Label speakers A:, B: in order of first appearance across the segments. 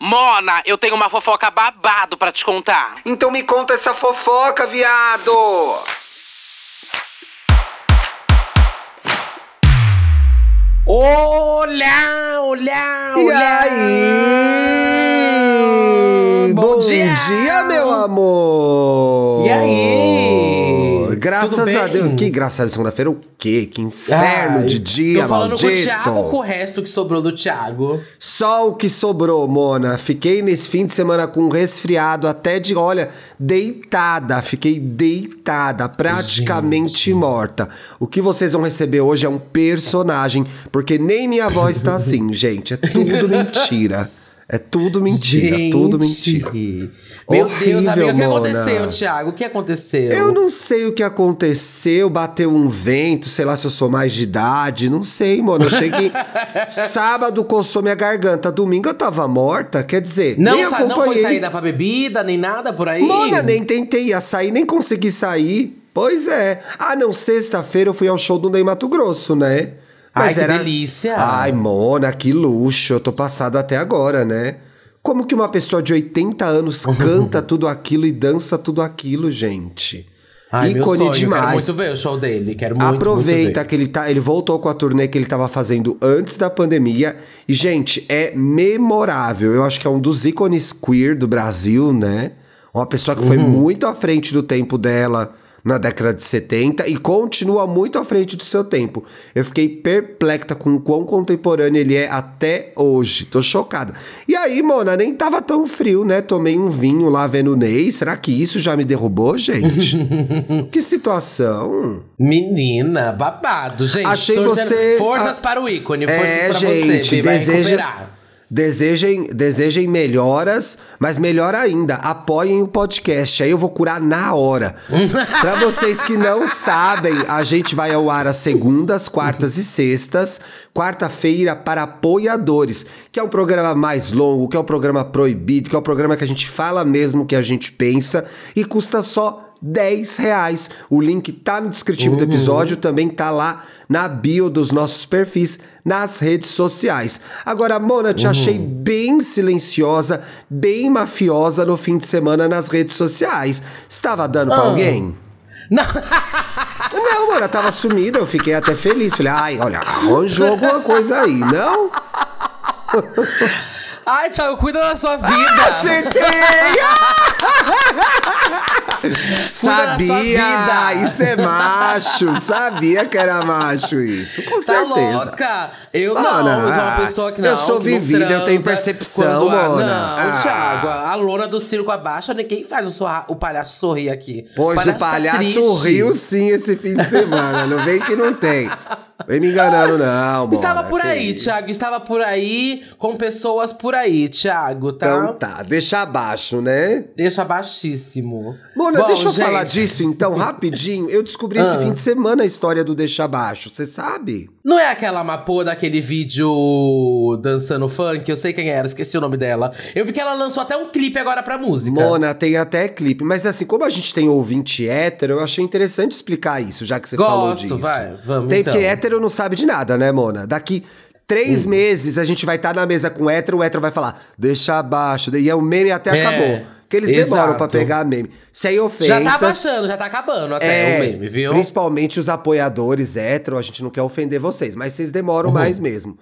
A: Mona, eu tenho uma fofoca babado pra te contar.
B: Então me conta essa fofoca, viado!
C: Olá, olá,
B: E
C: olá!
B: aí?
C: Bom dia!
B: meu amor!
C: E aí?
B: Graças
C: Tudo
B: a
C: bem?
B: Deus. Que graças a Deus, segunda-feira o quê? Que inferno
C: Ai,
B: de dia,
C: Tô falando
B: maldito.
C: com o Thiago com o resto que sobrou do Thiago?
B: Só o que sobrou, Mona. Fiquei nesse fim de semana com um resfriado até de, olha, deitada. Fiquei deitada, praticamente
C: Gente.
B: morta. O que vocês vão receber hoje é um personagem, porque nem minha voz tá assim, gente. É tudo mentira. É tudo mentira,
C: Gente.
B: tudo mentira.
C: Meu Deus,
B: Horrível,
C: amiga, o que
B: Mona.
C: aconteceu, Thiago? O que aconteceu?
B: Eu não sei o que aconteceu, bateu um vento, sei lá se eu sou mais de idade, não sei, mano. Eu cheguei. sábado coçou minha garganta, domingo eu tava morta, quer dizer,
C: Não,
B: nem
C: sa- não
B: acompanhei.
C: foi saída pra bebida, nem nada por aí?
B: Mona, nem tentei sair, nem consegui sair. Pois é. Ah, não, sexta-feira eu fui ao show do Ney Mato Grosso, né?
C: Ai, que delícia.
B: Ai, Mona, que luxo. Eu tô passada até agora, né? Como que uma pessoa de 80 anos canta tudo aquilo e dança tudo aquilo, gente?
C: Ai,
B: Ícone
C: sonho,
B: demais.
C: Quero muito ver o show dele, quero muito,
B: Aproveita
C: muito
B: que ele tá, ele voltou com a turnê que ele tava fazendo antes da pandemia e gente, é memorável. Eu acho que é um dos ícones queer do Brasil, né? Uma pessoa que foi
C: Uhum.
B: muito à frente do tempo dela na década de 70 e continua muito à frente do seu tempo. Eu fiquei perplexa com o quão contemporâneo ele é até hoje. Tô chocada. E aí, Mona, nem tava tão frio, né? Tomei um vinho lá vendo o Ney. Será que isso já me derrubou, gente? que situação.
C: Menina, babado, gente.
B: Achei
C: torcendo-
B: você-
C: Forças
B: a-
C: para o ícone, forças
B: É,
C: para
B: gente,
C: você, Bi, vai
B: deseja,
C: recuperar.
B: Desejem, desejem melhoras, mas melhor ainda, apoiem o podcast. Aí eu vou curar na hora. Pra vocês que não sabem, a gente vai ao ar às segundas, quartas e sextas. Quarta-feira para apoiadores, que é um programa mais longo, que é um programa proibido, que é um programa que a gente fala mesmo o que a gente pensa e custa só 10 reais. O link tá no descritivo do episódio, também tá lá na bio dos nossos perfis nas redes sociais. Agora, Mona, te achei bem silenciosa, bem mafiosa no fim de semana nas redes sociais. Estava dando pra alguém?
C: Não.
B: Não, mano, tava sumida, eu fiquei até feliz. Falei, ai, olha, arranjou alguma coisa aí, não?
C: Ai, Thiago, cuida da sua vida.
B: Acertei! Sabia!
C: vida.
B: Isso é macho! Sabia que era macho isso, com
C: Tá
B: certeza.
C: louca? Eu
B: Mona,
C: não, eu sou uma pessoa que não.
B: eu sou vivida, eu tenho
C: transa
B: percepção,
C: quando a-
B: Mona.
C: Não,
B: Ah.
C: Thiago, a lona do circo abaixa, ninguém faz o, sorra- o palhaço sorrir aqui.
B: Pois o
C: tá
B: palhaço
C: triste.
B: riu sim esse fim de semana. Não vem que não tem. Vem me enganando, não. Mona,
C: Estava por
B: que
C: aí. Thiago. Estava por aí, com pessoas por aí, Thiago, tá?
B: Então tá, deixa abaixo, né?
C: Deixa baixíssimo.
B: Mona,
C: Bom,
B: deixa eu
C: gente,
B: falar disso então, rapidinho. Eu descobri esse
C: Ah.
B: fim de semana a história do Deixa Abaixo, você sabe?
C: Não é aquela mapô daquele vídeo dançando funk? Eu sei quem era, esqueci o nome dela. Eu vi que ela lançou até um clipe agora pra música.
B: Mona, tem até clipe. Mas assim, como a gente tem ouvinte hétero, eu achei interessante explicar isso, já que você falou
C: Gosto,
B: disso.
C: vai, vamos
B: Tem
C: então.
B: porque hétero não sabe de nada, né, Mona? Daqui três
C: Hum.
B: meses a gente vai estar na mesa com hétero, o hétero vai falar, deixa abaixo. E é o meme até
C: É,
B: acabou. Que eles demoram
C: exato.
B: pra pegar meme. Sem ofensas.
C: Já tá baixando, já tá acabando até o meme, viu?
B: É, Principalmente os apoiadores hétero, a gente não quer ofender vocês, mas vocês demoram mais mesmo.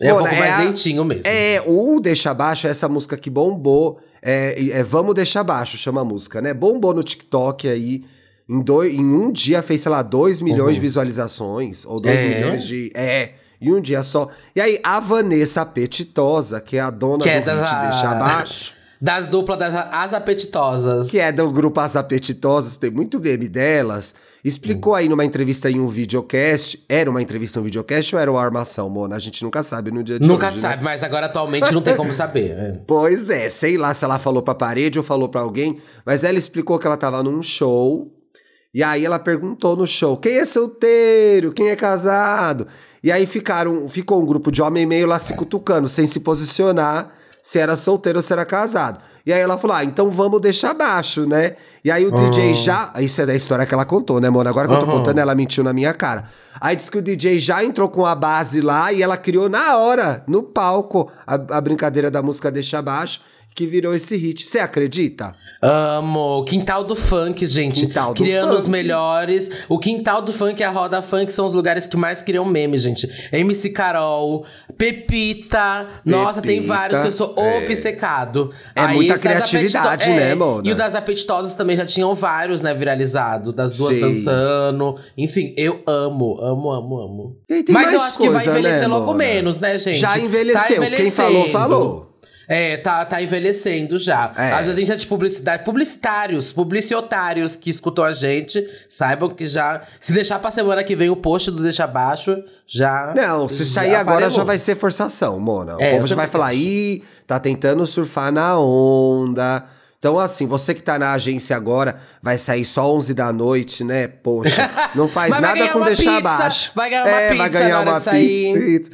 C: É um
B: Mona,
C: pouco mais
B: a-
C: lentinho mesmo.
B: É, o Deixa Abaixo é essa música que bombou. É, e- é Vamos Deixar Abaixo, chama a música, né? Bombou no TikTok aí. Em, dois, em um dia fez, sei lá, 2 milhões de visualizações. Ou 2
C: É?
B: milhões de. É. Em um dia só. E aí, a Vanessa Apetitosa, que é a dona
C: Que é
B: do
C: da-
B: hit Deixa Abaixo.
C: Das duplas das As Apetitosas.
B: que é do grupo As Apetitosas, tem muito meme delas, explicou aí numa entrevista em um videocast, era uma entrevista em um videocast ou era uma armação, Mona? A gente nunca sabe no dia de
C: Nunca
B: hoje, né?
C: sabe, mas agora atualmente não tem como saber. é.
B: Pois é, sei lá se ela falou pra parede ou falou pra alguém, mas ela explicou que ela tava num show, e aí ela perguntou no show, quem é solteiro, quem é casado? E aí ficaram, ficou um grupo de homem meio lá se cutucando, sem se posicionar se era solteiro ou se era casado. E aí ela falou: ah, então vamos deixar baixo, né? E aí o
C: Ah.
B: DJ já. Isso é da história que ela contou, né, Mona? Agora que eu tô contando, ela mentiu na minha cara. Aí disse que o DJ já entrou com a base lá e ela criou na hora, no palco, a, a brincadeira da música Deixa Baixo, que virou esse hit. Você acredita?
C: Amo. Quintal do funk, gente.
B: Quintal do
C: Criando
B: funk.
C: os melhores. O quintal do funk e a roda funk são os lugares que mais criam memes, gente. MC Carol, Pepita. Nossa, tem
B: Pepita,
C: vários que eu sou
B: é.
C: obcecado.
B: É muita
C: os das
B: criatividade,
C: apetito-
B: né, Mona?
C: E o das apetitosas também já tinham vários, né, viralizado. Das duas
B: Sim.
C: dançando. Enfim, eu amo, amo, amo, amo. Mas eu acho que vai
B: coisa,
C: envelhecer
B: né,
C: logo menos, né, gente?
B: Já
C: Tá
B: envelheceu. Quem falou, falou.
C: É, tá, tá envelhecendo já.
B: É.
C: Às vezes a gente é de publicidade. Publicitários, publicitários que escutam a gente, saibam que já. Se deixar pra semana que vem o post do Deixa Abaixo, já.
B: Não, se
C: já
B: sair agora já vai ser forçação, Mona. O
C: É,
B: povo já vai falar, ih, tá tentando surfar na onda. Então, assim, você que tá na agência agora, vai sair só 11 da noite, né? Poxa, não faz
C: vai
B: nada
C: ganhar
B: com deixar
C: pizza,
B: abaixo.
C: vai ganhar uma
B: é, vai
C: pizza
B: ganhar
C: na hora
B: uma pizza.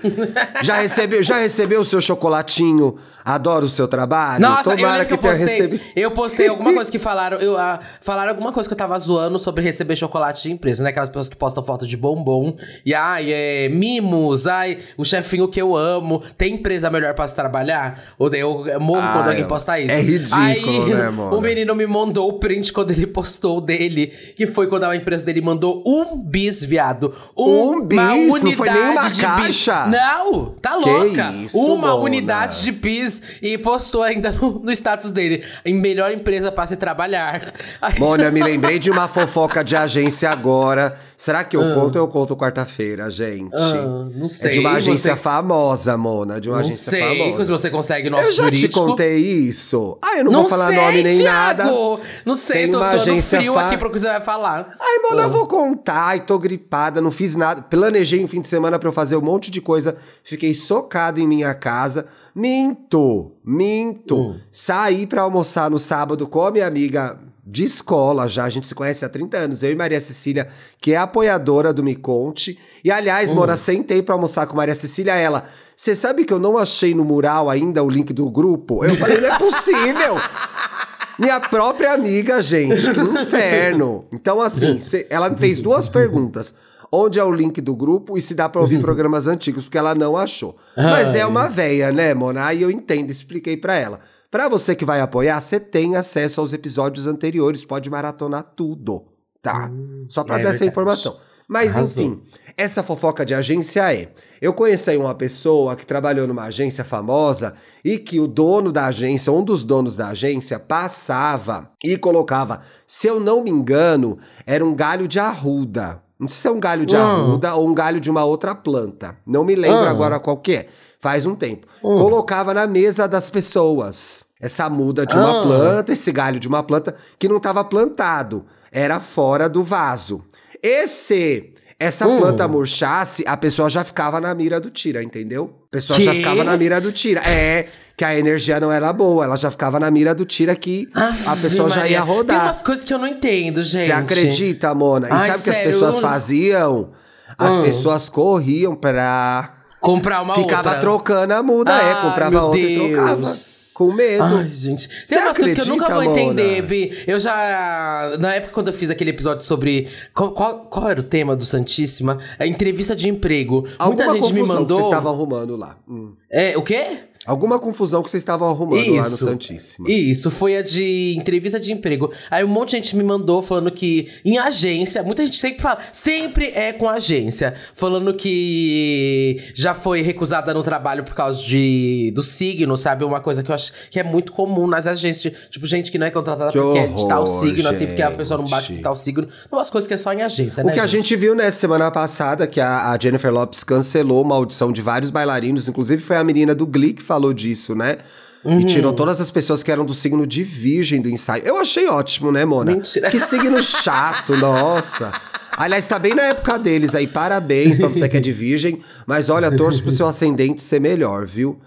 B: Já recebeu, já recebeu o seu chocolatinho? Adoro o seu trabalho.
C: Nossa, eu
B: Tomara
C: lembro que eu
B: tenha
C: postei.
B: recebido.
C: Eu postei alguma coisa que falaram. Eu, ah, falaram alguma coisa que eu tava zoando sobre receber chocolate de empresa, né? Aquelas pessoas que postam foto de bombom. E ai, é mimos, ai, o chefinho que eu amo. Tem empresa melhor pra se trabalhar? Ou eu morro
B: Ah,
C: quando alguém
B: é-
C: posta isso.
B: é ridículo,
C: Aí,
B: né, Mona?
C: O menino me mandou o print quando ele postou dele. Que foi quando a empresa dele mandou um bis, viado.
B: Um bis?
C: uma
B: Não foi
C: unidade
B: nenhuma
C: de
B: caixa?
C: bis. Não, tá louca.
B: isso,
C: uma unidade de bis e postou ainda no, no status dele. Em melhor empresa para se trabalhar.
B: Mona, me lembrei de uma fofoca de agência agora. Será que eu conto ou eu conto quarta-feira, gente?
C: Ah, não
B: É
C: sei.
B: de uma agência
C: você-
B: famosa, Mona. De uma
C: Não
B: agência
C: sei se
B: famosa.
C: você consegue nosso
B: Eu já
C: jurídico.
B: te contei isso. Ah, eu não,
C: Não,
B: vou falar
C: sei,
B: nome nem
C: Thiago.
B: nada.
C: Não sei,
B: Tem
C: tô
B: uma agência
C: frio
B: fa-
C: aqui pro que você vai falar.
B: Ai, Mona,
C: Ah.
B: eu vou contar. Ai, tô gripada, não fiz nada. Planejei um fim de semana pra eu fazer um monte de coisa. Fiquei socado em minha casa. Minto, minto.
C: Hum.
B: Saí pra almoçar no sábado com a minha amiga de escola já. A gente se conhece há 30 anos. Eu e Maria Cecília, que é apoiadora do Me Conte. E, aliás, Mona, sentei pra almoçar com Maria Cecília. Ela, você sabe que eu não achei no mural ainda o link do grupo? Eu falei, não é possível. Minha própria amiga, gente, que inferno. Então, assim, cê- ela me fez duas perguntas. Onde é o link do grupo e se dá pra ouvir programas antigos, porque ela não achou. Mas é uma véia, né, Mona? Aí eu entendo, expliquei pra ela. Pra você que vai apoiar, você tem acesso aos episódios anteriores, pode maratonar tudo, tá? Só pra
C: é
B: dar essa informação. Mas
C: Arrasou.
B: enfim, essa fofoca de agência é. Eu conheci uma pessoa que trabalhou numa agência famosa e que o dono da agência, um dos donos da agência, passava e colocava, se eu não me engano, era um galho de arruda. Não sei se é um galho de
C: Ah.
B: arruda ou um galho de uma outra planta. Não me lembro
C: Ah.
B: agora qual que é. Faz um tempo. Colocava na mesa das pessoas. Essa muda de uma
C: Ah.
B: planta, esse galho de uma planta que não estava plantado. Era fora do vaso. E se essa
C: Hum.
B: planta murchasse, a pessoa já ficava na mira do tira, entendeu? A pessoa já
C: Quê?
B: ficava na mira do tira. É, que a energia não era boa, ela já ficava na mira do tira que a
C: Ave
B: pessoa já
C: Maria.
B: ia
C: Tem
B: rodar.
C: umas coisas que eu não entendo, gente.
B: Você acredita, Mona? E
C: Ai,
B: sabe o que as pessoas faziam? As
C: Hum.
B: pessoas corriam pra.
C: Comprar uma
B: Ficava
C: outra.
B: trocando a muda, é,
C: Ai,
B: comprava outra e
C: Deus.
B: trocava. Com medo.
C: Ai, gente.
B: Você
C: Tem umas coisas que eu nunca vou
B: acredita,
C: entender, Bi. Eu já. Na época, quando eu fiz aquele episódio sobre. Qual, qual, qual era o tema do Santíssima? A entrevista de emprego.
B: Alguma
C: Muita gente me mandou.
B: que vocês estavam arrumando lá. Hum.
C: É, o quê?
B: Alguma confusão que vocês estavam arrumando lá no
C: Isso.
B: Santíssimo.
C: Isso, foi a de entrevista de emprego. Aí um monte de gente me mandou falando que em agência, muita gente sempre fala, sempre é com agência, falando que já foi recusada no trabalho por causa de do signo, sabe? Uma coisa que eu acho que é muito comum nas agências, tipo gente que não é contratada
B: Que
C: porque é de tal
B: horror,
C: signo, assim, porque a pessoa não bate
B: gente.
C: com tal signo. Umas coisas que é só em agência,
B: O
C: né?
B: que a gente viu, né, semana passada, que a, a Jennifer Lopes cancelou uma audição de vários bailarinos, inclusive foi a menina do Glee que falou disso, né?
C: Uhum.
B: E tirou todas as pessoas que eram do signo de virgem do ensaio. Eu achei ótimo, né, Mona?
C: Mentira.
B: Que signo chato, nossa. Aliás, tá bem na época deles aí. Parabéns pra você que é de virgem. Mas olha, torço pro seu ascendente ser melhor, viu?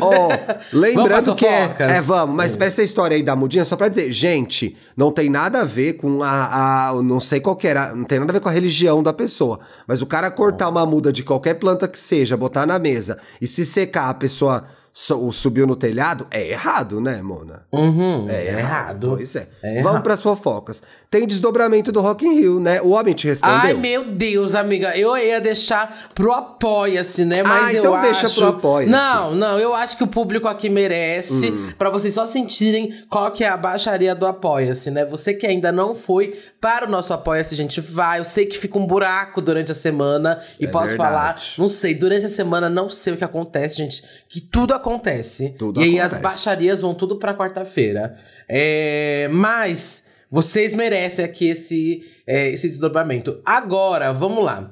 B: Ó, lembrando
C: Vamos
B: que é. É, vamos, mas pra essa história aí da mudinha, só pra dizer, gente, não tem nada a ver com a. a não sei qual que era, não tem nada a ver com a religião da pessoa. Mas o cara cortar uma muda de qualquer planta que seja, botar na mesa e se secar, a pessoa so- subiu no telhado, é errado, né, Mona?
C: Uhum,
B: É,
C: é errado.
B: Pois é.
C: É
B: Vamos
C: errado.
B: pras fofocas. Tem desdobramento do Rock in Rio, né? O homem te respondeu?
C: Ai, meu Deus, amiga, eu ia deixar pro Apoia-se, né? Mas
B: Ah,
C: eu
B: então deixa
C: acho...
B: pro Apoia-se.
C: Não, não, eu acho que o público aqui merece,
B: Hum.
C: pra vocês só sentirem qual que é a baixaria do Apoia-se, né? Você que ainda não foi para o nosso Apoia-se, gente, vai. Eu sei que fica um buraco durante a semana e
B: É
C: posso
B: verdade.
C: falar, não sei, durante a semana não sei o que acontece, gente, que tudo acontece.
B: Tudo
C: e aí as
B: acontece.
C: baixarias vão tudo pra quarta-feira. É, mas vocês merecem aqui esse, é, esse desdobramento. Agora, vamos lá.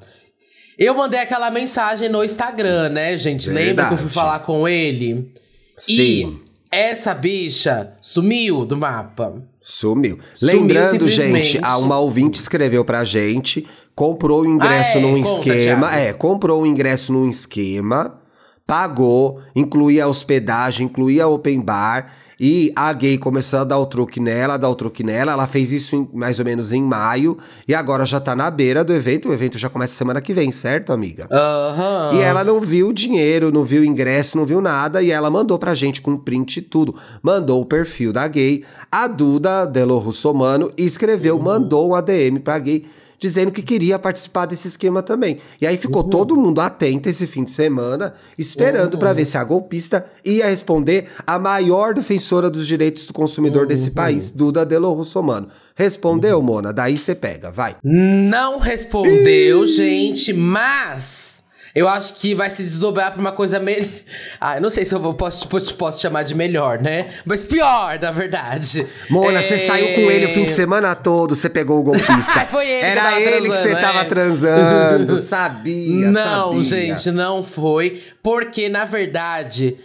C: Eu mandei aquela mensagem no Instagram, né, gente? Lembra que eu fui
B: Verdade.
C: falar com ele?
B: Sim.
C: E essa bicha sumiu do mapa.
B: Sumiu.
C: Sumiu
B: Lembrando, gente, a uma ouvinte escreveu pra gente, comprou o ingresso
C: Ah, é?
B: num esquema. É, comprou o ingresso num esquema, pagou, incluía a hospedagem, incluía open bar. E a gay começou a dar o truque nela, dar o truque nela. Ela fez isso em- mais ou menos em maio. E agora já tá na beira do evento. O evento já começa semana que vem, certo, amiga?
C: Aham.
B: E ela não viu o dinheiro, não viu o ingresso, não viu nada. E ela mandou pra gente com print e tudo. Mandou o perfil da gay, a Duda Delo Russomano, escreveu, mandou um ADM pra gay, dizendo que queria participar desse esquema também. E aí ficou todo mundo atento esse fim de semana, esperando pra ver se a golpista ia responder a maior defensora dos direitos do consumidor desse país, Duda Delo Russomano. Respondeu, Mona? Daí você pega, vai.
C: Não respondeu, gente, mas eu acho que vai se desdobrar pra uma coisa melhor. Ah, eu não sei se eu vou- posso, posso, posso chamar de melhor, né? Mas pior, na verdade.
B: Mona,
C: É,
B: você saiu com ele o fim de semana todo, você pegou o golpista.
C: Foi ele que
B: Era
C: tava
B: ele que você
C: transando,
B: tava
C: é.
B: transando, sabia,
C: Não,
B: sabia.
C: gente, não foi. Porque, na verdade,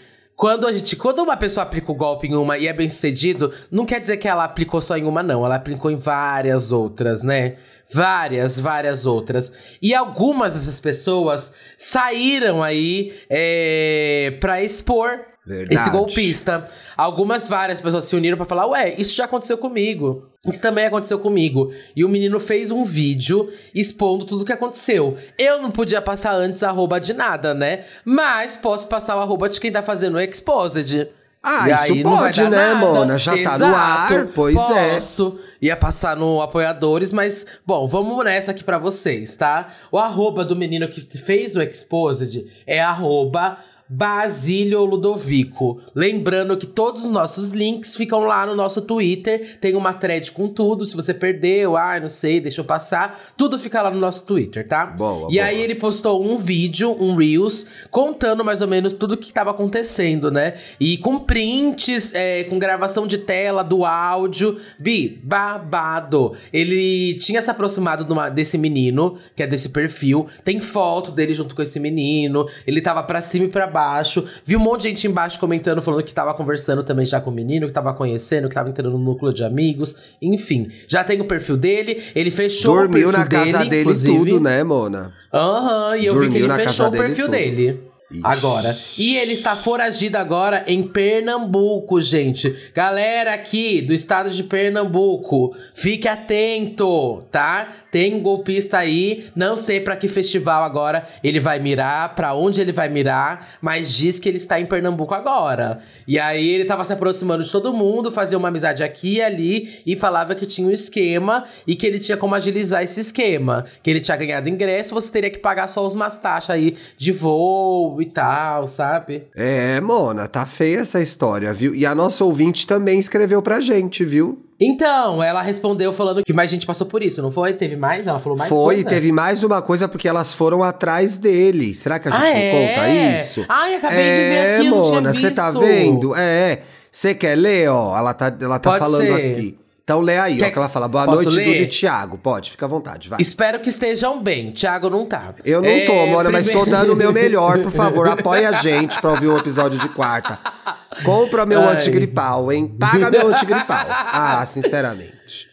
C: quando a gente. Quando uma pessoa aplica o golpe em uma e é bem sucedido, não quer dizer que ela aplicou só em uma, não. Ela aplicou em várias outras, né? Várias, várias outras. E algumas dessas pessoas saíram aí é, pra expor
B: Verdade.
C: esse golpista. Algumas várias pessoas se uniram pra falar: Ué, isso já aconteceu comigo. Isso também aconteceu comigo. E o menino fez um vídeo expondo tudo o que aconteceu. Eu não podia passar antes arroba de nada, né? Mas posso passar o arroba de quem tá fazendo o Exposed.
B: Ah,
C: E
B: isso
C: aí
B: pode, né,
C: nada.
B: Mona? Já tá no
C: Exato.
B: ar, pois é.
C: Posso. Ia passar no apoiadores, mas, bom, vamos nessa aqui pra vocês, tá? O arroba do menino que fez o Exposed é arroba Basílio Ludovico. Lembrando que todos os nossos links ficam lá no nosso Twitter. Tem uma thread com tudo. Se você perdeu, ai, não sei, deixa eu passar. Tudo fica lá no nosso Twitter, tá?
B: Boa,
C: e
B: boa.
C: aí ele postou um vídeo, um Reels, contando mais ou menos tudo que estava acontecendo, né? E com prints, é, com gravação de tela, do áudio. Bi, babado. Ele tinha se aproximado de uma- desse menino, que é desse perfil. Tem foto dele junto com esse menino. Ele tava pra cima e pra baixo. Vi um monte de gente embaixo comentando, falando que tava conversando também já com o menino, que tava conhecendo, que tava entrando no núcleo de amigos. Enfim, já tem o perfil dele. Ele fechou o
B: Dormiu
C: perfil
B: na casa
C: dele,
B: dele tudo, né, Mona?
C: Aham, e eu vi
B: Dormiu
C: que ele fechou o
B: dele
C: perfil dele.
B: Ixi.
C: Agora. E ele está foragido agora em Pernambuco, gente. Galera aqui do estado de Pernambuco, fique atento, tá? Tem um golpista aí, não sei pra que festival agora ele vai mirar, pra onde ele vai mirar, mas diz que ele está em Pernambuco agora. E aí ele tava se aproximando de todo mundo, fazia uma amizade aqui e ali e falava que tinha um esquema e que ele tinha como agilizar esse esquema. Que ele tinha ganhado ingresso, você teria que pagar só umas taxas aí de voo e tal, sabe?
B: É, Mona, tá feia essa história, viu? E a nossa ouvinte também escreveu pra gente, viu?
C: Então, ela respondeu falando que mais gente passou por isso, não foi? Teve mais? Ela falou mais
B: Foi,
C: coisa?
B: teve mais uma coisa porque elas foram atrás dele. Será que a gente
C: Ah,
B: não
C: é?
B: conta isso?
C: Ai, acabei de
B: é,
C: ver aqui, eu não tinha
B: Mona, você tá vendo? É. Você quer ler, ó? Ela tá, ela tá
C: Pode
B: falando
C: ser.
B: aqui. Então lê aí, ó,
C: Quer-
B: que ela fala. Boa
C: Posso
B: noite,
C: ler?
B: Duda e Thiago. Pode, fica à vontade, vai.
C: Espero que estejam bem. Thiago não tá.
B: Eu não
C: É,
B: tô, Mona, mas tô
C: primeiro-
B: dando o meu melhor, por favor. Apoia a gente pra ouvir o episódio de quarta. Compra meu
C: Ai.
B: antigripal, hein? Paga meu antigripal. Ah, sinceramente.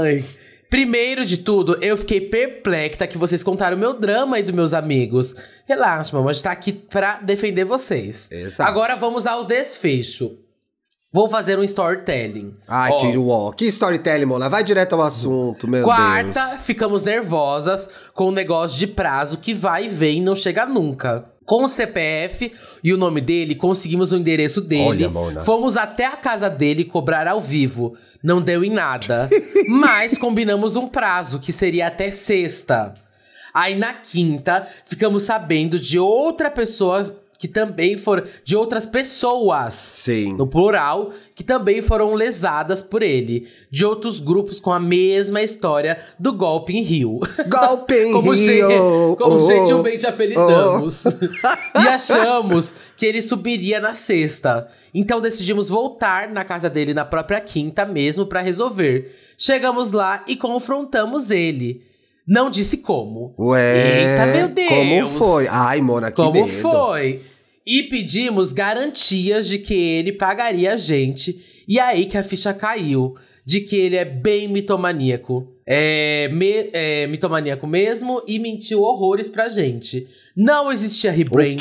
C: Ai. Primeiro de tudo, eu fiquei perplexa que vocês contaram o meu drama aí dos meus amigos. Relaxa, mamãe, a gente tá aqui pra defender vocês.
B: Exato.
C: Agora vamos ao desfecho. Vou fazer um storytelling.
B: Ai,
C: Ó,
B: que uó. Que storytelling, Mona. Vai direto ao assunto, meu
C: Quarta,
B: Deus.
C: ficamos nervosas com o negócio de prazo que vai e vem e não chega nunca. Com o CPF e o nome dele, conseguimos o endereço dele.
B: Olha, Mona.
C: Fomos até a casa dele cobrar ao vivo. Não deu em nada. mas combinamos um prazo, que seria até sexta. Aí na quinta, ficamos sabendo de outra pessoa que também foram. De outras pessoas.
B: Sim.
C: No plural, que também foram lesadas por ele. De outros grupos com a mesma história do golpe em Rio.
B: Golpe em
C: como
B: Rio,
C: gen- como
B: oh,
C: gentilmente apelidamos. e achamos que ele subiria na sexta. Então decidimos voltar na casa dele na própria quinta mesmo pra resolver. Chegamos lá e confrontamos ele. Não disse como.
B: Ué,
C: Eita, meu Deus!
B: como foi? Ai, Mona, que
C: Como
B: medo.
C: foi? E pedimos garantias de que ele pagaria a gente. E aí que a ficha caiu. De que ele é bem mitomaníaco. É, me- é mitomaníaco mesmo e mentiu horrores pra gente. Não existia rebrand,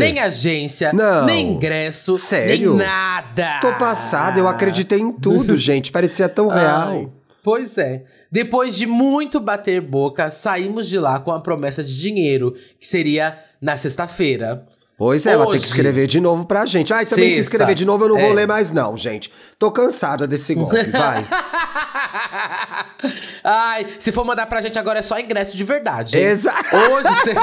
C: nem agência,
B: Não.
C: nem ingresso,
B: Sério?
C: nem nada.
B: Tô passada, eu acreditei em tudo, gente. Parecia tão real.
C: Ai, pois é. Depois de muito bater boca, saímos de lá com a promessa de dinheiro, que seria na sexta-feira.
B: Pois é, ela tem que
C: Hoje.
B: escrever de novo pra gente. Ai, também se
C: Sexta.
B: escrever de novo eu não vou
C: É.
B: ler mais não, gente. Tô cansada desse golpe, vai.
C: Ai, se for mandar pra gente agora é só ingresso de verdade.
B: Exato.
C: Hoje você.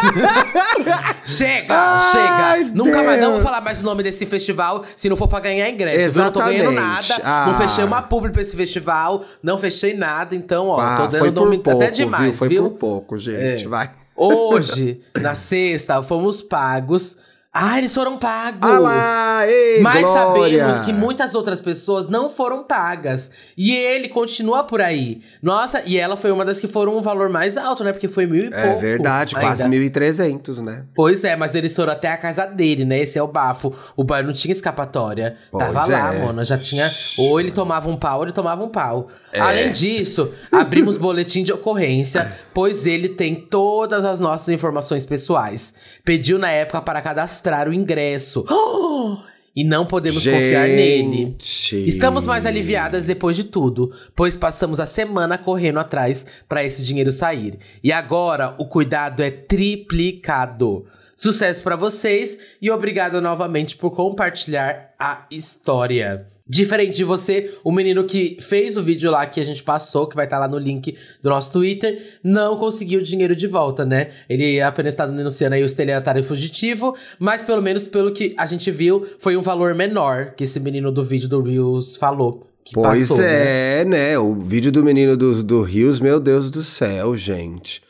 C: chega,
B: Ai,
C: chega. Nunca mais, não
B: Deus.
C: vou falar mais o nome desse festival se não for pra ganhar ingresso. Eu não tô ganhando
B: Exatamente.
C: nada.
B: Ah.
C: Não fechei uma publi pra esse festival. Não fechei nada. Então, ó,
B: Ah,
C: tô dando nome
B: pouco,
C: até demais,
B: viu? Foi
C: viu?
B: por pouco, gente,
C: É.
B: vai.
C: Hoje, na sexta, fomos pagos. Ah, eles foram pagos!
B: Ah lá, ei,
C: Mas
B: Glória.
C: sabemos que muitas outras pessoas não foram pagas. E ele continua por aí. Nossa, e ela foi uma das que foram um valor mais alto, né? Porque foi mil e
B: É
C: pouco.
B: verdade,
C: ainda.
B: quase 1.300, né?
C: Pois é, mas eles foram até a casa dele, né? Esse é o bafo. O bar não tinha escapatória.
B: Pois
C: Tava lá,
B: é.
C: mano. Já tinha. Ou ele tomava um pau, ou ele tomava um pau.
B: É.
C: Além disso, abrimos boletim de ocorrência, pois ele tem todas as nossas informações pessoais. Pediu na época para cadastrar o ingresso. E não podemos confiar nele.
B: Gente.
C: Estamos mais aliviadas depois de tudo, pois passamos a semana correndo atrás para esse dinheiro sair. E agora o cuidado é triplicado. Sucesso para vocês e obrigado novamente por compartilhar a história. Diferente de você, o menino que fez o vídeo lá que a gente passou, que vai estar lá no link do nosso Twitter, não conseguiu o dinheiro de volta, né? Ele apenas está denunciando aí o estelionatário fugitivo, mas pelo menos pelo que a gente viu, foi um valor menor que esse menino do vídeo do Reels falou. Que
B: Pois
C: passou, né?
B: é, né? O vídeo do menino do, do Rios, meu Deus do céu, gente.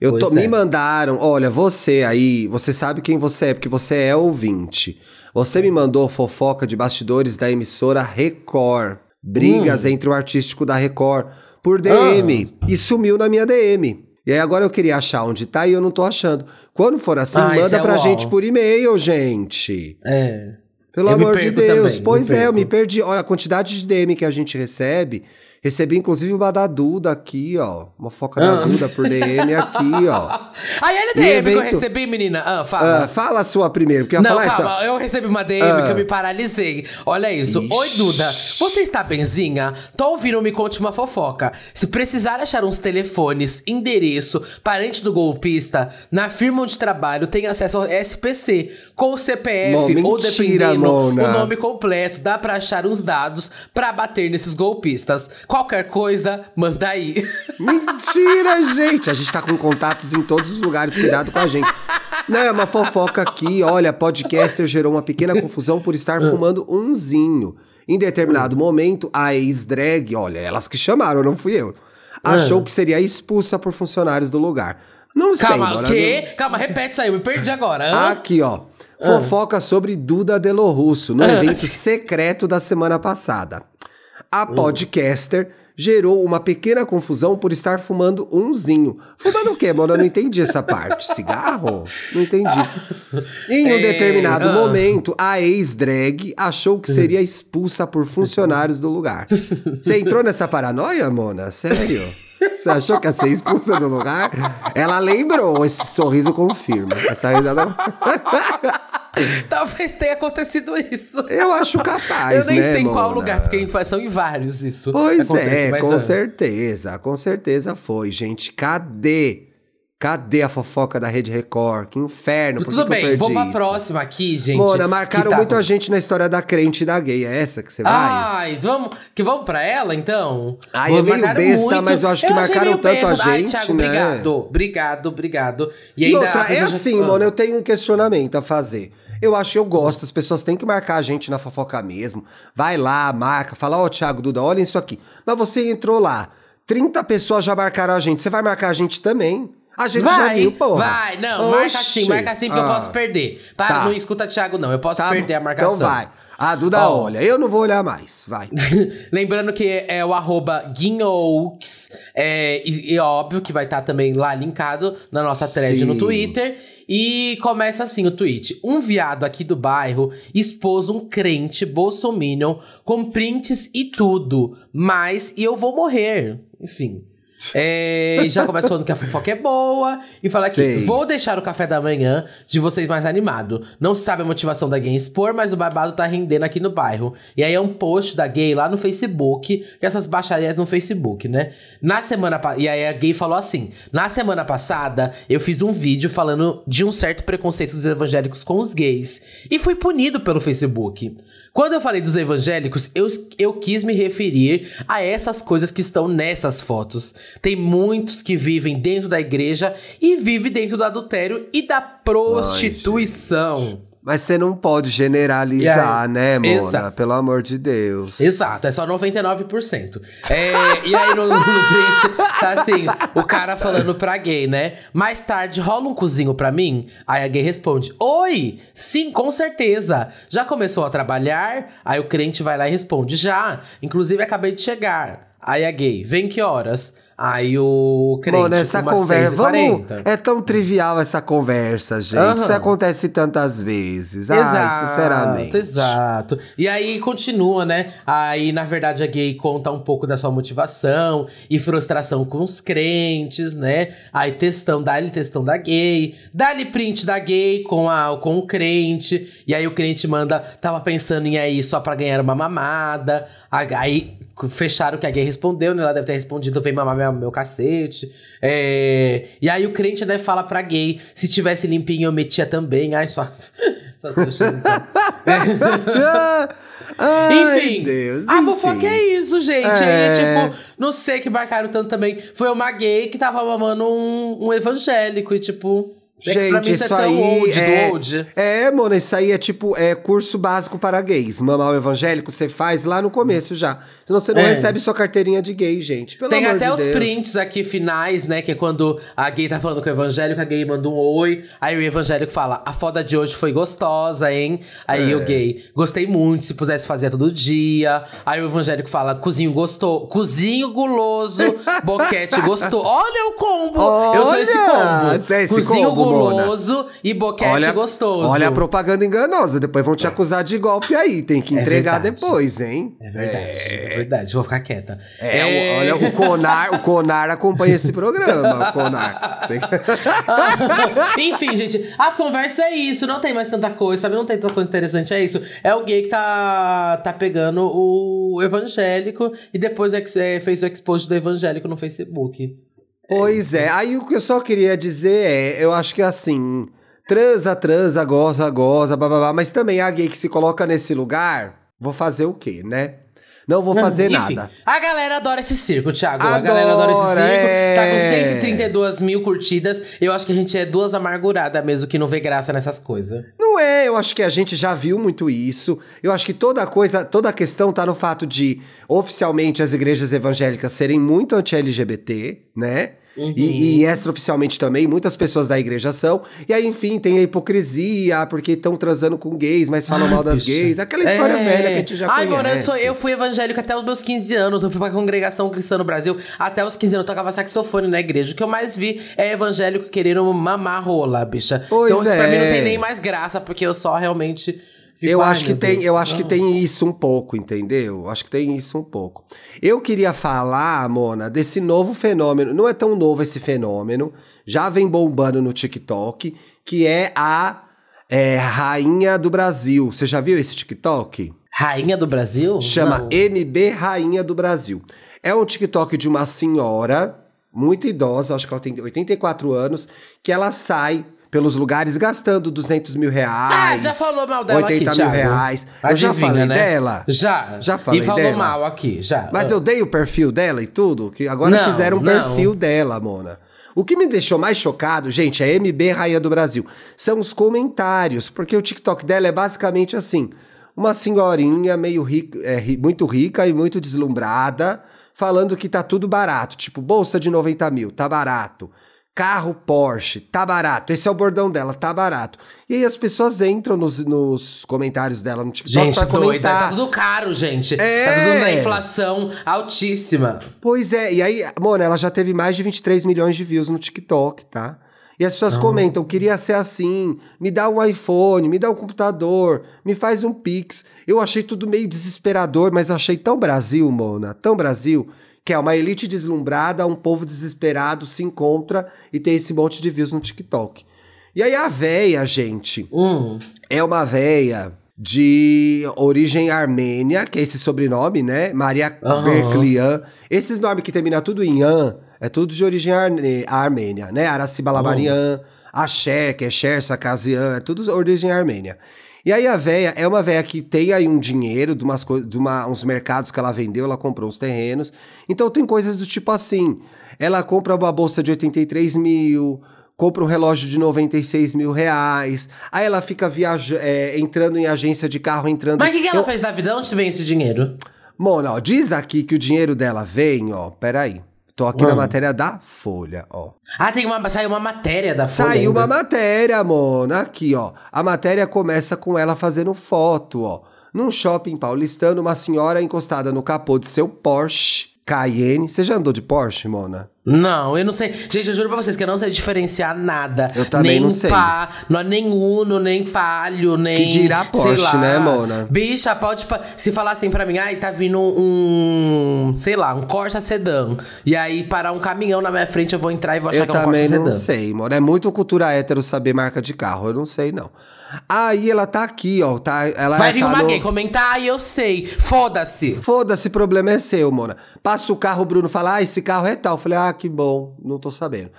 B: Eu
C: Pois
B: tô,
C: é.
B: Me mandaram, olha, você aí, você sabe quem você é, porque você é ouvinte. Você me mandou fofoca de bastidores da emissora Record. Brigas
C: Hum.
B: entre o artístico da Record por DM.
C: Ah.
B: E sumiu na minha DM. E aí agora eu queria achar onde tá e eu não tô achando. Quando for assim,
C: Ah,
B: manda
C: é
B: pra
C: o
B: gente por e-mail, gente.
C: É.
B: Pelo
C: Eu
B: amor de Deus.
C: também,
B: pois é, eu me perdi. Olha, a quantidade de DM que a gente recebe. Recebi inclusive uma da Duda aqui, ó. Uma foca da
C: Ah.
B: Duda por DM aqui, ó.
C: Aí ele
B: E
C: DM que eu
B: evento-
C: recebi, menina. Ah, fala.
B: Ah, fala a sua primeiro, porque eu
C: Não,
B: falar
C: calma,
B: essa.
C: eu recebi uma DM
B: Ah.
C: que eu me paralisei. Olha isso. Oi,
B: Ixi.
C: Duda. Você está benzinha? Tô ouvindo Me Conte Uma Fofoca. Se precisar achar uns telefones, endereço, parente do golpista, na firma onde trabalho tem acesso ao SPC, com o CPF ou
B: mentira,
C: dependendo
B: Mona.
C: o nome completo. Dá pra achar uns dados pra bater nesses golpistas. Qualquer coisa, manda aí.
B: Mentira, gente! A gente tá com contatos em todos os lugares, cuidado com a gente. Não, é uma fofoca aqui. Olha, podcaster gerou uma pequena confusão por estar fumando umzinho. Em determinado momento, a ex-drag, olha, elas que chamaram, não fui eu, achou que seria expulsa por funcionários do lugar. Não sei,
C: Calma, o quê? Calma, repete isso aí. Eu me perdi agora.
B: Aqui, ó. Fofoca sobre Duda Delo Russo, no evento secreto da semana passada. A podcaster gerou uma pequena confusão por estar fumando umzinho. Fumando o quê, mano? Eu não entendi essa parte. Cigarro? Não entendi. Em um determinado
C: ah.
B: momento, a ex-drag achou que seria expulsa por funcionários do lugar. Você entrou nessa paranoia, Mona? Sério? Você achou que ia ser expulsa do lugar? Ela lembrou, esse sorriso confirma. Essa risada.
C: Talvez tenha acontecido isso.
B: Eu acho capaz,
C: Eu nem
B: né,
C: sei em qual lugar, porque são em vários isso.
B: Pois
C: acontece,
B: é, com
C: ah,
B: certeza, com certeza foi, gente. Cadê? Cadê a fofoca da Rede Record? Que inferno, por
C: Tudo
B: que que eu
C: bem,
B: perdi
C: vamos pra próxima aqui, gente.
B: Mona, marcaram
C: que tá-
B: muito a gente na história da crente e da gay. É essa que você vai?
C: Ai, vamos, que vamos pra ela, então?
B: Ai,
C: Vou-
B: é meio besta, mas eu acho que
C: achei
B: marcaram tanto a
C: besta. Ai,
B: gente,
C: Thiago,
B: né?
C: obrigado, obrigado, obrigado.
B: E,
C: ainda
B: outra,
C: a
B: é
C: já-
B: assim,
C: Ah.
B: mano, eu tenho um questionamento a fazer. Eu acho que eu gosto, as pessoas têm que marcar a gente na fofoca mesmo. Vai lá, marca, fala, ó, Thiago Duda, olha isso aqui. Mas você entrou lá, 30 pessoas já marcaram a gente, você vai marcar a gente também? A gente já
C: Vai,
B: viu, porra.
C: vai, não, marca
B: Oxi.
C: sim, marca sim, porque eu
B: Ah,
C: posso perder. Para,
B: Tá.
C: não escuta Thiago, não, eu posso
B: tá
C: perder
B: bom.
C: a marcação.
B: Então vai. Ah, Duda,
C: Ó.
B: olha, eu não vou olhar mais, vai.
C: Lembrando que é o arroba Guinhooks, é, e, e óbvio que vai estar também lá linkado na nossa thread no
B: Sim.
C: Twitter. E começa assim o tweet. Um viado aqui do bairro expôs um crente bolsominion com prints e tudo. Mas, e eu vou morrer. Enfim. É, e já começa falando que a fofoca é boa. E fala
B: Sei.
C: vou deixar o café da manhã de vocês mais animado. Não se sabe a motivação da gay em expor, mas o babado tá rendendo aqui no bairro. E aí é um post da gay lá no Facebook, que essas baixarias no Facebook, né? Na semana E aí a gay falou assim: na semana passada, eu fiz um vídeo falando de um certo preconceito dos evangélicos com os gays. E fui punido pelo Facebook. Quando eu falei dos evangélicos, eu, eu quis me referir a essas coisas que estão nessas fotos. Tem muitos que vivem dentro da igreja e vivem dentro do adultério e da prostituição.
B: Mas você não pode generalizar,
C: aí?
B: né, Mona?
C: Exato.
B: Pelo amor de Deus.
C: Exato, é só 99%. É, e aí no, no print tá assim, o cara falando pra gay, né? Mais tarde rola um cozinho pra mim? Aí a gay responde: Oi! Sim, com certeza. Já começou a trabalhar? Aí o crente vai lá e responde: Já. Inclusive acabei de chegar. Aí a gay, vem que horas? Aí o crente,
B: Mona, essa
C: umas
B: conversa. Vamos.
C: 6h40.
B: É tão trivial essa conversa, gente.
C: Aham.
B: Isso acontece tantas vezes. Ai, sinceramente.
C: Exato. E aí continua, né? Aí, na verdade, a gay conta um pouco da sua motivação e frustração com os crentes, né? Aí textão, dá-lhe textão da gay, dá-lhe print da gay com, a, com o crente. E aí o crente manda, tava pensando em aí só pra ganhar uma mamada. Aí fecharam que a gay respondeu, né? Ela deve ter respondido, vem mamar meu, meu cacete. É, E aí o crente, né, fala pra gay, se tivesse limpinho eu metia também. Ai, só... só.
B: Ai,
C: Enfim,
B: Deus,
C: a
B: enfim.
C: fofoca é isso, gente.
B: É.
C: Aí, tipo, não sei que marcaram tanto também. Foi uma gay que tava mamando um, um evangélico e, tipo. É
B: Gente,
C: isso é
B: aí
C: old,
B: é,
C: old.
B: é, Mona, isso aí é tipo é curso básico para gays. Mamar o evangélico você faz lá no começo já. Senão você não
C: É.
B: recebe sua carteirinha de gay, gente. Pelo
C: Tem até
B: de
C: os
B: Deus.
C: prints aqui finais, né? Que é quando a gay tá falando com o evangélico, a gay manda um oi. Aí o evangélico fala: A foda de hoje foi gostosa, hein? Aí
B: É.
C: o gay, gostei muito, se pusesse fazer todo dia. Aí o evangélico fala: Cozinho gostou, cozinho guloso, boquete gostou. Olha o combo! Eu sou esse
B: Olha,
C: combo.
B: é esse
C: cozinho
B: combo, Mona.
C: guloso e boquete gostoso.
B: Olha a propaganda enganosa. Depois vão te acusar de golpe aí. Tem que
C: É
B: entregar
C: verdade.
B: depois, hein?
C: É verdade, é verdade. Vou ficar quieta.
B: É, o- olha, o Conar, o Conar acompanha esse programa, o Conar. Tem-
C: Enfim, gente, as conversas é isso, não tem mais tanta coisa, sabe? Não tem tanta coisa interessante, é isso. É o gay que tá, tá pegando o evangélico e depois é, fez o expose do evangélico no Facebook.
B: Pois é, aí o que eu só queria dizer é, eu acho que assim, transa, transa, goza, goza, bababá, mas também a gay que se coloca nesse lugar, vou fazer o quê, né? Não vou fazer
C: Enfim,
B: nada.
C: A galera adora esse circo, Thiago. a galera adora esse
B: Adora,
C: circo. Tá
B: é.
C: com 132 mil curtidas. Eu acho que a gente é duas amarguradas mesmo que não vê graça nessas coisas.
B: Não é, eu acho que a gente já viu muito isso. Eu acho que toda coisa, toda a questão tá no fato de, oficialmente, as igrejas evangélicas serem muito anti-LGBT, né? E, e extraoficialmente também, muitas pessoas da igreja são. E aí, enfim, tem a hipocrisia, porque estão transando com gays, mas falam mal das gays. Aquela história
C: É.
B: velha que a gente já
C: Ai,
B: conhece.
C: mano, eu, sou, eu fui evangélico até os meus 15 anos. Eu fui pra congregação cristã no Brasil. Até os 15 anos eu tocava saxofone na igreja. O que eu mais vi é evangélico querendo mamar rola, bicha.
B: Pois
C: então isso pra mim não
B: é.
C: tem nem mais graça, porque eu só realmente.
B: Eu acho que tem,
C: Deus.
B: eu acho que
C: Ah.
B: tem isso um pouco, entendeu? Eu Acho que tem isso um pouco. Eu queria falar, Mona, desse novo fenômeno. Não é tão novo esse fenômeno. Já vem bombando no TikTok, que é a é, rainha do Brasil. Você já viu esse TikTok?
C: Rainha do Brasil?
B: Chama
C: Não.
B: MB Rainha do Brasil. É um TikTok de uma senhora muito idosa, acho que ela tem 84 anos, que ela sai pelos lugares gastando 200 mil reais.
C: Ah, já falou mal dela
B: 80
C: aqui,
B: mil
C: Thiago.
B: reais. eu já
C: Adivinha,
B: falei
C: né?
B: dela?
C: Já.
B: Já falei
C: E falou
B: dela?
C: mal aqui, já.
B: Mas eu dei o perfil dela e tudo, que agora
C: Não,
B: fizeram um
C: não.
B: perfil dela, Mona. O que me deixou mais chocado, gente, é MB Rainha do Brasil. São os comentários, porque o TikTok dela é basicamente assim: uma senhorinha meio rica, é, muito rica e muito deslumbrada, falando que tá tudo barato. Tipo, bolsa de 90 mil, tá barato. Carro Porsche, tá barato. Esse é o bordão dela, tá barato. E aí as pessoas entram nos, nos comentários dela no TikTok
C: Gente,
B: pra
C: doida.
B: comentar.
C: Tá tudo caro, gente.
B: É.
C: Tá tudo na inflação altíssima.
B: Pois é, e aí, Mona, ela já teve mais de 23 milhões de views no TikTok, tá? E as pessoas comentam, queria ser assim, me dá um iPhone, me dá um computador, me faz um Pix. Eu achei tudo meio desesperador, mas achei tão Brasil, Mona, tão Brasil, que é uma elite deslumbrada, um povo desesperado se encontra e tem esse monte de views no TikTok. E aí a véia, gente,
C: Hum.
B: é uma véia de origem armênia, que é esse sobrenome, né? Maria
C: Aham.
B: Berklian. Esses nomes que terminam tudo em an, é tudo de origem armênia, né? Aracibalabarian, Axé, que é Xer, Sakazian, é tudo de origem armênia. E aí a véia é uma véia que tem aí um dinheiro de, umas de uma- uns mercados que ela vendeu, ela comprou uns terrenos. Então tem coisas do tipo assim, ela compra uma bolsa de 83 mil, compra um relógio de 96 mil reais, aí ela fica viaja é, entrando em agência de carro, entrando...
C: Mas o que, que ela
B: Eu-
C: fez da vida? Onde vem esse dinheiro?
B: Mona, ó, diz aqui que o dinheiro dela vem, ó, peraí. Tô aqui na matéria da Folha, ó.
C: Ah, tem uma, saiu uma matéria da Folha
B: Saiu uma
C: ainda.
B: matéria, Mona, aqui, ó. A matéria começa com ela fazendo foto, ó. Num shopping paulistano, uma senhora encostada no capô de seu Porsche Cayenne. Você já andou de Porsche, Mona?
C: Não, eu não sei. Gente, eu juro pra vocês que eu não sei diferenciar nada.
B: Eu também
C: nem
B: não sei.
C: Pá, não é nem Uno, nem Palio, nem.
B: Que dirá
C: sei
B: Porsche,
C: lá.
B: né, Mona?
C: Bicha, pode. Se falar assim pra mim, ai, tá vindo um. Sei lá, um Corsa Sedan. E aí parar um caminhão na minha frente, eu vou entrar e vou achar
B: Eu
C: que é um
B: também
C: Corsa
B: não
C: Sedan.
B: sei, Mona. É muito cultura hétero saber marca de carro. Eu não sei, não. Aí ela tá aqui, ó. Tá, ela
C: Vai vir
B: tá
C: uma
B: no...
C: gay comentar, ai, eu sei. Foda-se.
B: Foda-se, problema é seu, Mona. Passa o carro, o Bruno fala, ah, esse carro é tal. Eu falei, ah, que bom, não tô sabendo.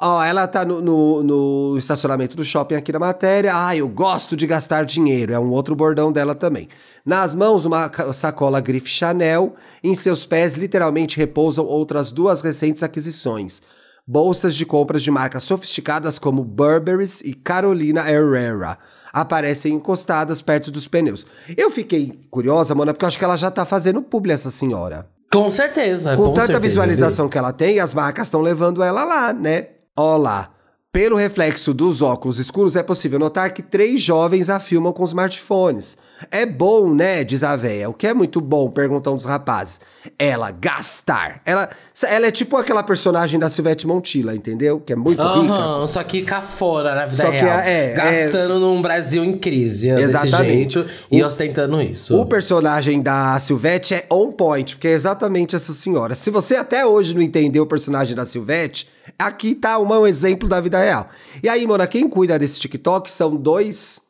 B: Ó, ela tá no, no, no estacionamento do shopping aqui na matéria. Ah, eu gosto de gastar dinheiro. É um outro bordão dela também. Nas mãos, uma sacola grife Chanel. Em seus pés, literalmente, repousam outras duas recentes aquisições. Bolsas de compras de marcas sofisticadas como Burberry's e Carolina Herrera aparecem encostadas perto dos pneus. Eu fiquei curiosa, Mona, porque eu acho que ela já tá fazendo publi, essa senhora.
C: Com certeza.
B: Com,
C: com
B: tanta
C: certeza,
B: visualização que ela tem, as marcas estão levando ela lá, né? Ó lá. Pelo reflexo dos óculos escuros, é possível notar que três jovens a filmam com smartphones. É bom, né? Diz a véia. O que é muito bom? Perguntam os rapazes. Ela gastar. Ela, ela é tipo aquela personagem da Silvete Montilla, entendeu? Que é muito rica.
C: Aham, só que cafona na vida
B: Só que
C: real.
B: é- é-
C: Gastando num Brasil em crise.
B: Exatamente.
C: Desse jeito, e
B: O-
C: ostentando isso.
B: O personagem da Silvete é on point, porque é exatamente essa senhora. Se você até hoje não entendeu o personagem da Silvete, aqui tá um exemplo da vida real. E aí, Mona, quem cuida desse TikTok são dois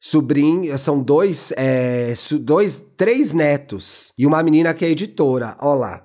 B: sobrinhos, são dois, é, dois, três netos e uma menina que é editora. Ó lá.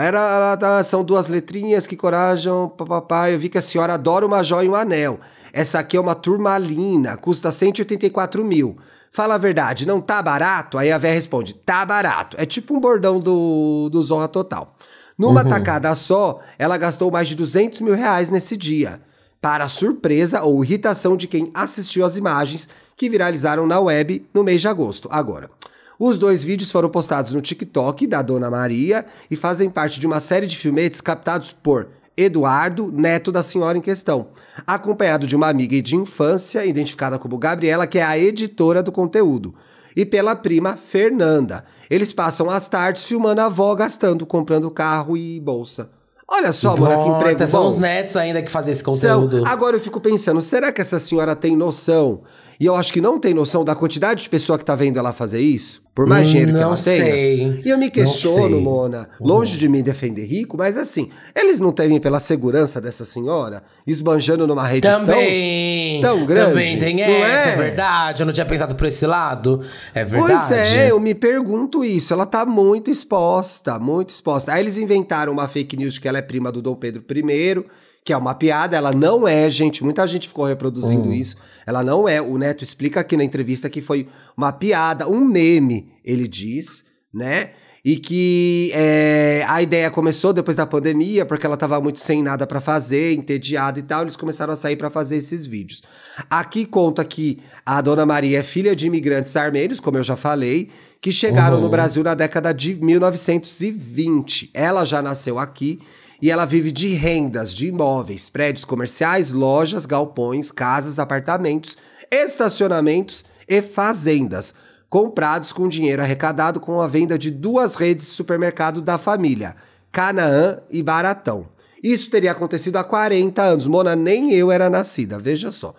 B: Era, tá- são duas letrinhas que corajam, papapá. Eu vi que a senhora adora uma joia e um anel. Essa aqui é uma turmalina, custa 184 mil. Fala a verdade, não tá barato? Aí a véia responde, tá barato. É tipo um bordão do, do Zorra Total. Numa tacada só, ela gastou mais de 200 mil reais nesse dia. Para surpresa ou irritação de quem assistiu às imagens que viralizaram na web no mês de agosto. Agora, os dois vídeos foram postados no TikTok da Dona Maria e fazem parte de uma série de filmetes captados por Eduardo, neto da senhora em questão, acompanhado de uma amiga de infância, identificada como Gabriela, que é a editora do conteúdo, e pela prima Fernanda. Eles passam as tardes filmando a avó gastando, comprando carro e bolsa. Olha só, mano, que emprego
C: São
B: bom.
C: os netos ainda que fazem esse
B: São.
C: conteúdo.
B: Agora eu fico pensando, será que essa senhora tem noção? E eu acho que não tem noção da quantidade de pessoa que tá vendo ela fazer isso. Por mais
C: Hum,
B: dinheiro que ela tenha.
C: sei.
B: E eu me questiono. Mona, longe de mim defender rico, mas assim, eles não temem pela segurança dessa senhora, esbanjando numa rede
C: Também.
B: tão grande,
C: Também tem
B: não
C: essa, é?
B: é?
C: verdade. Eu não tinha pensado por esse lado. É
B: tão...
C: verdade.
B: Pois é, eu me pergunto isso. Ela tá muito exposta, muito exposta. Aí eles inventaram uma fake news de que ela é prima do Dom Pedro I, que é uma piada. Ela não é, gente. Muita gente ficou reproduzindo
C: Hum.
B: isso. Ela não é. O Neto explica aqui na entrevista que foi uma piada, um meme, ele diz, né? E que é, a ideia começou depois da pandemia, porque ela tava muito sem nada pra fazer, entediada e tal. Eles começaram a sair pra fazer esses vídeos. Aqui conta que a dona Maria é filha de imigrantes armênios, como eu já falei, que chegaram
C: Uhum.
B: no Brasil na década de 1920. Ela já nasceu aqui e ela vive de rendas de imóveis, prédios comerciais, lojas, galpões, casas, apartamentos, estacionamentos e fazendas, comprados com dinheiro arrecadado com a venda de duas redes de supermercado da família, Canaã e Baratão. Isso teria acontecido há 40 anos. Mona, nem eu era nascida, veja só.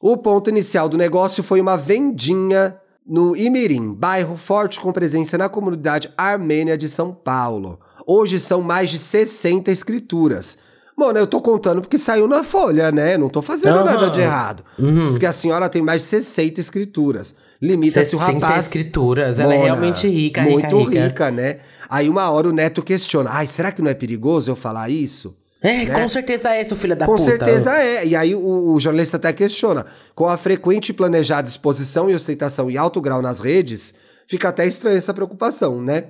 B: O ponto inicial do negócio foi uma vendinha no Imirim, bairro forte com presença na comunidade armênia de São Paulo. Hoje são mais de 60 escrituras. Mano, eu tô contando porque saiu na folha, né? Não tô fazendo
C: Aham.
B: nada de errado. Diz que a senhora tem mais de 60 escrituras. Limita-se o
C: 60
B: rapaz.
C: escrituras. Ela é
B: Mona,
C: realmente rica, rica,
B: Muito
C: rica.
B: rica, né? Aí uma hora o neto questiona: ai, será que não é perigoso eu falar isso?
C: É,
B: né?
C: com certeza é, seu filho da
B: Com
C: puta.
B: certeza é. E aí o, o jornalista até questiona. Com a frequente e planejada exposição e ostentação em alto grau nas redes, fica até estranha essa preocupação, né?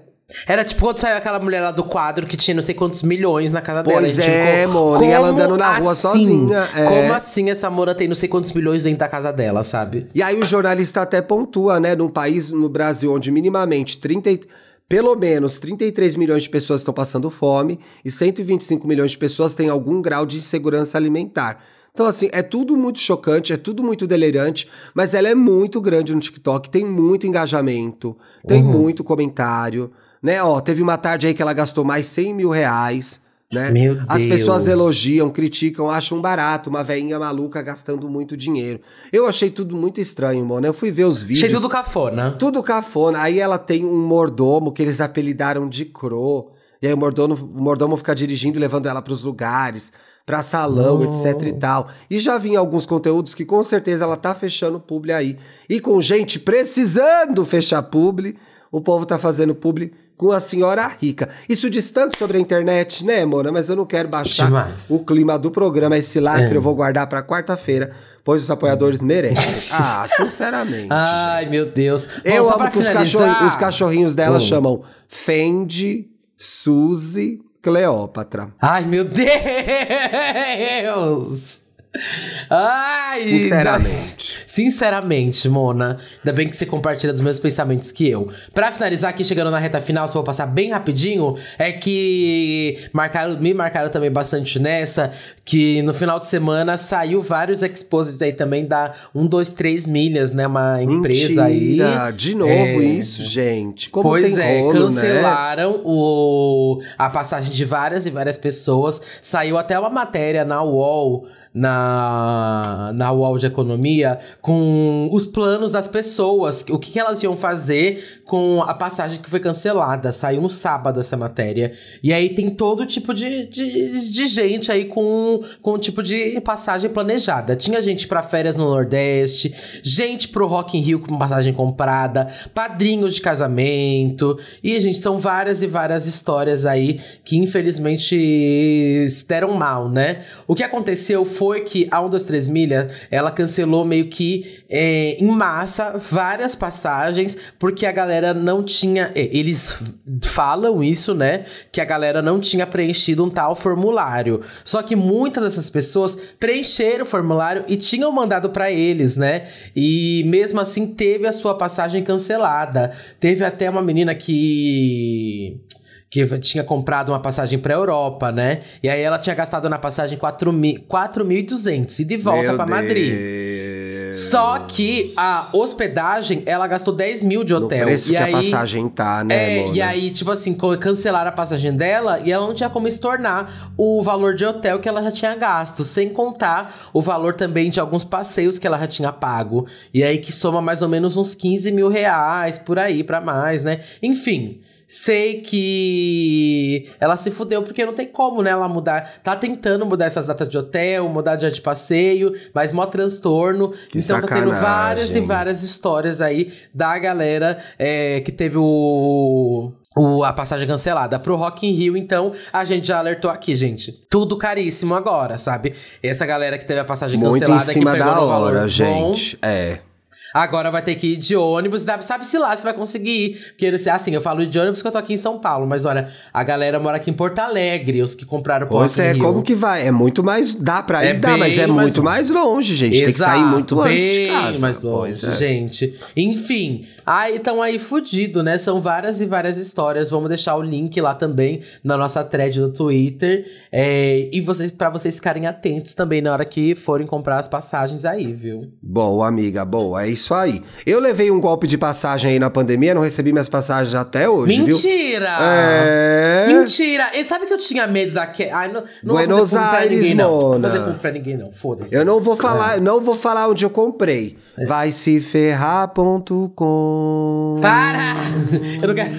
C: Era tipo quando saiu aquela mulher lá do quadro que tinha não sei quantos milhões na casa dela.
B: Pois
C: gente
B: é,
C: ficou,
B: mano, e ela andando na rua
C: assim?
B: sozinha, é.
C: Como assim essa mora tem não sei quantos milhões dentro da casa dela, sabe?
B: E aí o jornalista até pontua, né? Num país, no Brasil, onde minimamente 30, e- pelo menos 33 milhões de pessoas estão passando fome e 125 milhões de pessoas têm algum grau de insegurança alimentar. Então, assim, é tudo muito chocante, é tudo muito delirante, mas ela é muito grande no TikTok, tem muito engajamento, tem
C: Uhum.
B: muito comentário, né? Ó, teve uma tarde aí que ela gastou mais 100 mil reais, né?
C: Meu
B: As pessoas elogiam, criticam, acham barato uma veinha maluca gastando muito dinheiro. Eu achei tudo muito estranho, mano. Eu fui ver os vídeos.
C: Cheio do cafona.
B: Tudo cafona. Aí ela tem um mordomo que eles apelidaram de Cro. E aí o mordomo, o mordomo fica dirigindo, e levando ela pros lugares, pra salão,
C: Oh.
B: etc e tal. E já vi alguns conteúdos que com certeza ela tá fechando publi aí. E com gente precisando fechar publi, o povo tá fazendo publi com a senhora rica. Isso diz tanto sobre a internet, né, Mona? Mas eu não quero baixar
C: Demais.
B: o clima do programa. Esse lacre
C: É.
B: eu vou guardar pra quarta-feira, pois os apoiadores merecem. ah, sinceramente.
C: Ai, meu Deus.
B: Eu
C: Bom, só
B: amo que os, cachorrinhos, os cachorrinhos dela
C: Hum.
B: chamam Fendi, Suzy, Cleópatra.
C: Ai, meu Deus! Ai,
B: Sinceramente.
C: Sinceramente, Mona. Ainda bem que você compartilha dos mesmos pensamentos que eu. Pra finalizar aqui, chegando na reta final, só vou passar bem rapidinho. É que marcaram, me marcaram também bastante nessa. Que no final de semana saiu vários exposits aí também da 1, 2, 3 milhas, né? Uma empresa
B: Mentira,
C: aí.
B: de novo
C: É.
B: isso, gente. Como
C: pois
B: tem
C: é,
B: rolo, né?
C: cancelaram o, a passagem de várias e várias pessoas. Saiu até uma matéria na UOL, na, na UOL de Economia, com os planos das pessoas. O que, elas iam fazer com a passagem que foi cancelada. Saiu no sábado essa matéria. E aí tem todo tipo de, de, de gente aí com, com tipo de passagem planejada. Tinha gente pra férias no Nordeste, gente pro Rock in Rio com passagem comprada, padrinhos de casamento. E, gente, são várias e várias histórias aí que infelizmente se deram mal, né? O que aconteceu foi que a 1, 2, 3 milha, ela cancelou meio que é, em massa várias passagens, porque a galera não tinha. é, Eles falam isso, né? Que a galera não tinha preenchido um tal formulário. Só que muitas dessas pessoas preencheram o formulário e tinham mandado pra eles, né? E mesmo assim teve a sua passagem cancelada. Teve até uma menina que que tinha comprado uma passagem pra Europa, né? E aí ela tinha gastado na passagem 4.200 e de volta pra Madrid. Só que a hospedagem, ela gastou 10 mil de
B: No
C: hotel.
B: preço
C: e
B: que
C: aí,
B: a passagem tá, né,
C: É,
B: Mona?
C: e aí, tipo assim, cancelaram a passagem dela e ela não tinha como estornar o valor de hotel que ela já tinha gasto, sem contar o valor também de alguns passeios que ela já tinha pago. E aí que soma mais ou menos uns 15 mil reais por aí, pra mais, né? Enfim. Sei que ela se fudeu porque não tem como, né? Ela mudar. Tá tentando mudar essas datas de hotel, mudar dia de passeio, mas mó transtorno.
B: Que
C: então tá tendo
B: sacanagem.
C: várias e várias histórias aí da galera é, que teve o. o- a passagem cancelada pro Rock in Rio, então a gente já alertou aqui, gente. Tudo caríssimo agora, sabe? Essa galera que teve a passagem
B: Muito em
C: cancelada
B: cima
C: que pegou
B: da hora,
C: bom,
B: gente. É.
C: Agora vai ter que ir de ônibus, sabe-se lá se vai conseguir ir. Porque, assim, eu falo de ônibus porque eu tô aqui em São Paulo, mas olha, a galera mora aqui em Porto Alegre, os que compraram pro
B: Pois é,
C: Rio.
B: como que vai? É muito mais. Dá pra ir,
C: É
B: dá, mas é
C: mais
B: muito
C: longe.
B: mais longe, gente. Tem que sair
C: Exato,
B: muito antes de casa.
C: mais
B: Pois
C: longe,
B: é.
C: gente. Enfim, aí estão aí fudido, né? São várias e várias histórias. Vamos deixar o link lá também na nossa thread do Twitter. É, e vocês para vocês ficarem atentos também na hora que forem comprar as passagens aí, viu?
B: Boa, amiga, boa. É isso aí. Eu levei um golpe de passagem aí na pandemia, não recebi minhas passagens até hoje, viu?
C: Mentira!
B: É.
C: Mentira! E sabe que eu tinha medo daquele. Ai, não, não
B: Buenos Aires,
C: ninguém, não. Não vou
B: Mona.
C: fazer pra ninguém, não. Foda-se.
B: Eu não vou falar, não vou falar onde eu comprei.
C: É.
B: Vai se ferrar.com.
C: Para! Eu não quero.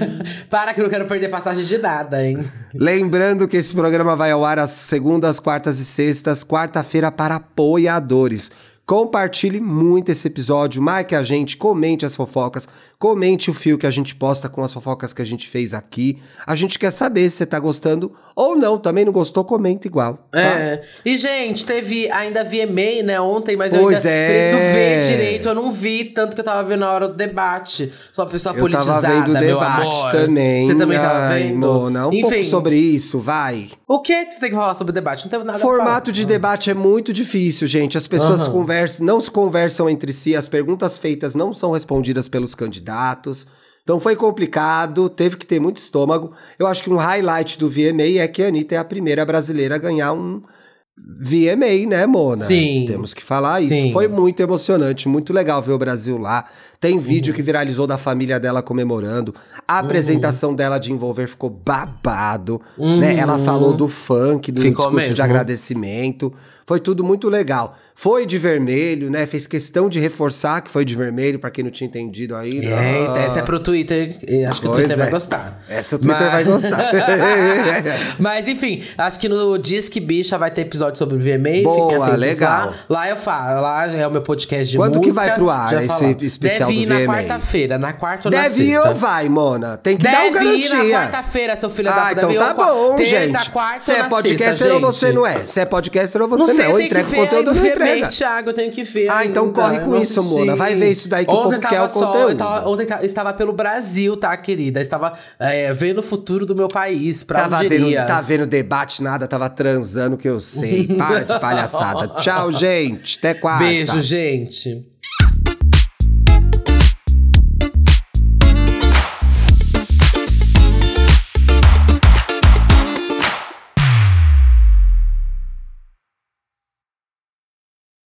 C: Para que eu não quero perder passagem de nada, hein?
B: Lembrando que esse programa vai ao ar às segundas, quartas e sextas, quarta-feira para apoiadores. Compartilhe muito esse episódio, marque a gente, comente as fofocas, comente o fio que a gente posta com as fofocas que a gente fez aqui. A gente quer saber se você tá gostando ou não. Também não gostou, comenta igual. Tá?
C: É. E, gente, teve ainda VMA, né, ontem, mas
B: Pois
C: eu ainda
B: é.
C: preciso ver direito. Eu não vi, tanto que eu tava vendo na hora do debate. Sou uma pessoa
B: Eu tava
C: politizada,
B: vendo o debate
C: amor.
B: também.
C: Você também tava
B: Ai,
C: vendo?
B: Mona, um
C: Enfim,
B: pouco sobre isso, vai.
C: O que que você tem que falar sobre o debate? Não teve nada a
B: Formato de debate é muito difícil, gente. As pessoas
C: Aham.
B: conversam, não se conversam entre si, as perguntas feitas não são respondidas pelos candidatos. Então foi complicado, teve que ter muito estômago. Eu acho que um highlight do VMA é que a Anitta é a primeira brasileira a ganhar um VMA, né, Mona?
C: Sim.
B: Temos que falar
C: Sim.
B: isso. Foi muito emocionante, muito legal ver o Brasil lá. Tem vídeo
C: Uhum.
B: que viralizou da família dela comemorando. A apresentação dela de Envolver ficou babado, né? Ela falou do funk, do
C: Uhum. Ficou
B: discurso de
C: mesmo.
B: agradecimento. Foi tudo muito legal. Foi de vermelho, né? Fez questão de reforçar que foi de vermelho, pra quem não tinha entendido ainda.
C: Eita, essa é pro Twitter. Acho que o
B: Pois
C: Twitter vai
B: é.
C: gostar.
B: Essa o Twitter
C: Mas-
B: vai gostar.
C: Mas enfim, acho que no Disque Bicha vai ter episódio sobre o VMA.
B: Boa, legal.
C: Lá. Lá eu falo, lá é o meu podcast de
B: Quando que
C: música.
B: vai pro ar esse
C: falar.
B: especial
C: Deve ir
B: do
C: na
B: VMA?
C: quarta-feira, na quarta ou na
B: Deve ir
C: sexta.
B: ou vai, Mona? Tem que dar um
C: Deve ir
B: garantia.
C: na quarta-feira, seu filho da
B: Ah, então
C: Deve ir
B: tá bom,
C: terça,
B: gente.
C: quarta
B: Você é
C: na
B: podcaster
C: sexta,
B: ou você
C: gente?
B: não é? Você é podcaster ou você
C: Não
B: não,
C: que
B: entrega
C: ver.
B: conteúdo não
C: aí,
B: entrega?
C: Thiago, eu tenho que ver.
B: Ah, então
C: ainda,
B: corre com
C: não
B: isso,
C: assisti.
B: Mona. Vai ver isso daí que o
C: Ontem
B: povo quer o
C: só-
B: conteúdo.
C: eu tava- ontem eu estava pelo Brasil, tá, querida? Eu estava é, vendo o futuro do meu país, pra
B: Tava
C: iria.
B: tá vendo debate, nada, tava transando, que eu sei. Para de palhaçada. Tchau, gente. Até quarta.
C: Beijo, gente.